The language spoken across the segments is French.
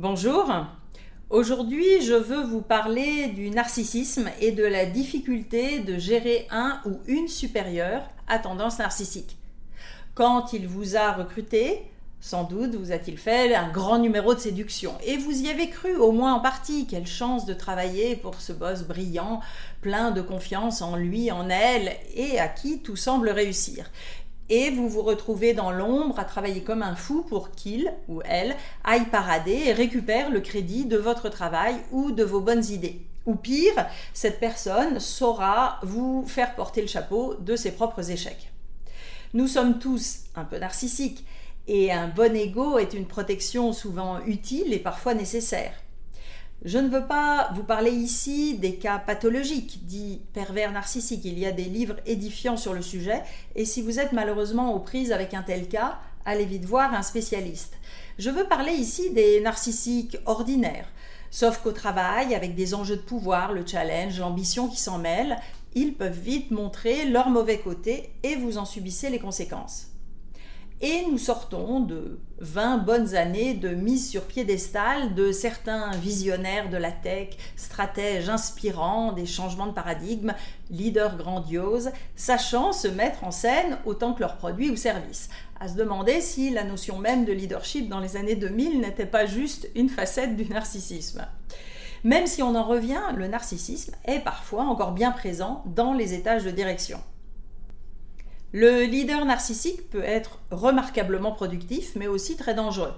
Bonjour. Aujourd'hui, je veux vous parler du narcissisme et de la difficulté de gérer un ou une supérieure à tendance narcissique. Quand il vous a recruté, sans doute vous a-t-il fait un grand numéro de séduction et vous y avez cru au moins en partie. Quelle chance de travailler pour ce boss brillant, plein de confiance en lui, en elle et à qui tout semble réussir et vous vous retrouvez dans l'ombre à travailler comme un fou pour qu'il ou elle aille parader et récupère le crédit de votre travail ou de vos bonnes idées. Ou pire, cette personne saura vous faire porter le chapeau de ses propres échecs. Nous sommes tous un peu narcissiques et un bon ego est une protection souvent utile et parfois nécessaire. Je ne veux pas vous parler ici des cas pathologiques, dits pervers narcissiques. Il y a des livres édifiants sur le sujet, et si vous êtes malheureusement aux prises avec un tel cas, allez vite voir un spécialiste. Je veux parler ici des narcissiques ordinaires. Sauf qu'au travail, avec des enjeux de pouvoir, le challenge, l'ambition qui s'en mêlent, ils peuvent vite montrer leur mauvais côté et vous en subissez les conséquences. Et nous sortons de 20 bonnes années de mise sur piédestal de certains visionnaires de la tech, stratèges inspirants des changements de paradigme, leaders grandioses, sachant se mettre en scène autant que leurs produits ou services. À se demander si la notion même de leadership dans les années 2000 n'était pas juste une facette du narcissisme. Même si on en revient, le narcissisme est parfois encore bien présent dans les étages de direction. Le leader narcissique peut être remarquablement productif, mais aussi très dangereux.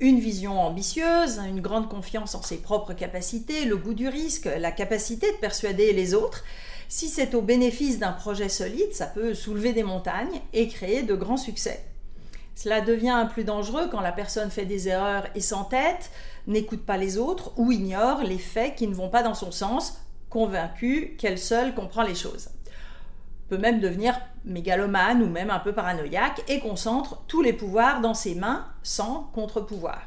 Une vision ambitieuse, une grande confiance en ses propres capacités, le goût du risque, la capacité de persuader les autres. Si c'est au bénéfice d'un projet solide, ça peut soulever des montagnes et créer de grands succès. Cela devient plus dangereux quand la personne fait des erreurs et s'entête, n'écoute pas les autres ou ignore les faits qui ne vont pas dans son sens, convaincue qu'elle seule comprend les choses même devenir mégalomane ou même un peu paranoïaque et concentre tous les pouvoirs dans ses mains sans contre-pouvoir.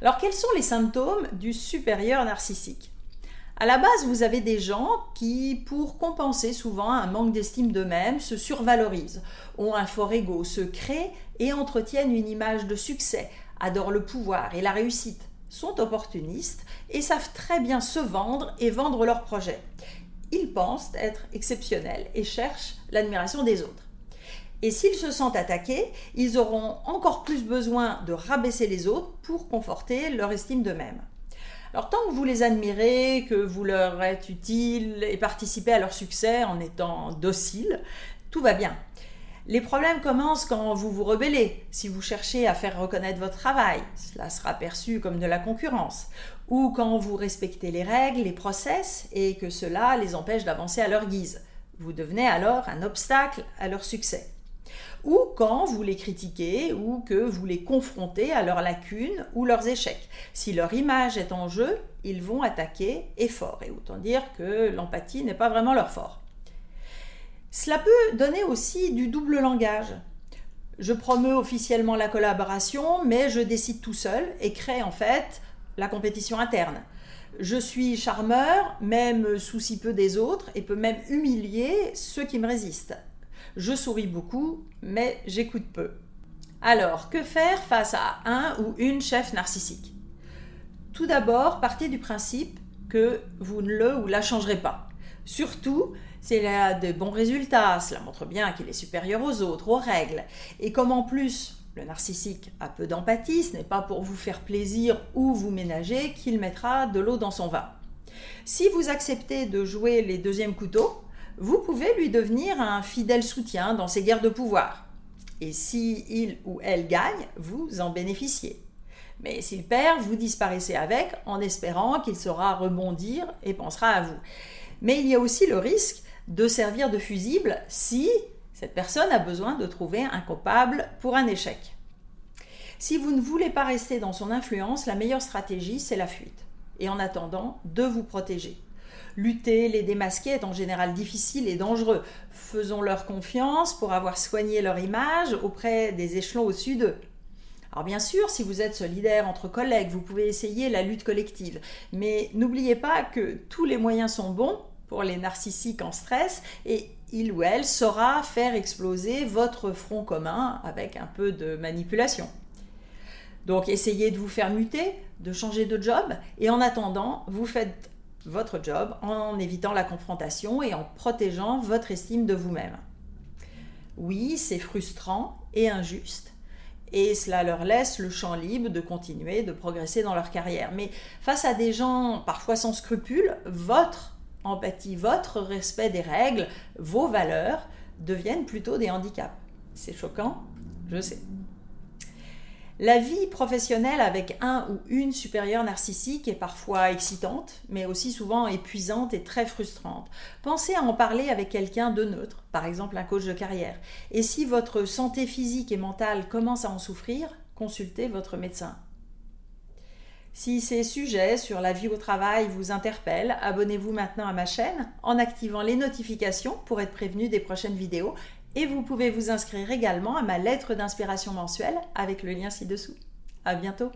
Alors quels sont les symptômes du supérieur narcissique? À la base, vous avez des gens qui, pour compenser souvent un manque d'estime d'eux-mêmes, se survalorisent, ont un fort ego, se créent et entretiennent une image de succès, adorent le pouvoir et la réussite, sont opportunistes et savent très bien se vendre et vendre leurs projets pensent être exceptionnels et cherchent l'admiration des autres. Et s'ils se sentent attaqués, ils auront encore plus besoin de rabaisser les autres pour conforter leur estime d'eux-mêmes. Alors tant que vous les admirez, que vous leur êtes utile et participez à leur succès en étant docile, tout va bien. Les problèmes commencent quand vous vous rebellez, si vous cherchez à faire reconnaître votre travail, cela sera perçu comme de la concurrence, ou quand vous respectez les règles, les process, et que cela les empêche d'avancer à leur guise. Vous devenez alors un obstacle à leur succès. Ou quand vous les critiquez ou que vous les confrontez à leurs lacunes ou leurs échecs. Si leur image est en jeu, ils vont attaquer et fort. Et autant dire que l'empathie n'est pas vraiment leur fort. Cela peut donner aussi du double langage. Je promeux officiellement la collaboration, mais je décide tout seul et crée en fait la compétition interne. Je suis charmeur, même soucie peu des autres, et peux même humilier ceux qui me résistent. Je souris beaucoup, mais j'écoute peu. Alors, que faire face à un ou une chef narcissique? Tout d'abord, partez du principe que vous ne le ou la changerez pas. Surtout s'il a de bons résultats, cela montre bien qu'il est supérieur aux autres, aux règles. Et comme en plus le narcissique a peu d'empathie, ce n'est pas pour vous faire plaisir ou vous ménager qu'il mettra de l'eau dans son vin. Si vous acceptez de jouer les deuxièmes couteaux, vous pouvez lui devenir un fidèle soutien dans ses guerres de pouvoir. Et si il ou elle gagne, vous en bénéficiez. Mais s'il perd, vous disparaissez avec en espérant qu'il saura rebondir et pensera à vous. Mais il y a aussi le risque de servir de fusible si cette personne a besoin de trouver un coupable pour un échec. Si vous ne voulez pas rester dans son influence, la meilleure stratégie, c'est la fuite. Et en attendant, de vous protéger. Lutter, les démasquer est en général difficile et dangereux. Faisons-leur confiance pour avoir soigné leur image auprès des échelons au-dessus d'eux. Alors bien sûr, si vous êtes solidaire entre collègues, vous pouvez essayer la lutte collective. Mais n'oubliez pas que tous les moyens sont bons pour les narcissiques en stress et il ou elle saura faire exploser votre front commun avec un peu de manipulation. Donc essayez de vous faire muter, de changer de job, et en attendant, vous faites votre job en évitant la confrontation et en protégeant votre estime de vous-même. Oui, c'est frustrant et injuste, et cela leur laisse le champ libre de continuer, de progresser dans leur carrière. Mais face à des gens parfois sans scrupules, votre empathie, votre respect des règles, vos valeurs deviennent plutôt des handicaps. C'est choquant, je sais. La vie professionnelle avec un ou une supérieure narcissique est parfois excitante, mais aussi souvent épuisante et très frustrante. Pensez à en parler avec quelqu'un de neutre, par exemple un coach de carrière. Et si votre santé physique et mentale commence à en souffrir, consultez votre médecin. Si ces sujets sur la vie au travail vous interpellent, abonnez-vous maintenant à ma chaîne en activant les notifications pour être prévenu des prochaines vidéos et vous pouvez vous inscrire également à ma lettre d'inspiration mensuelle avec le lien ci-dessous. À bientôt!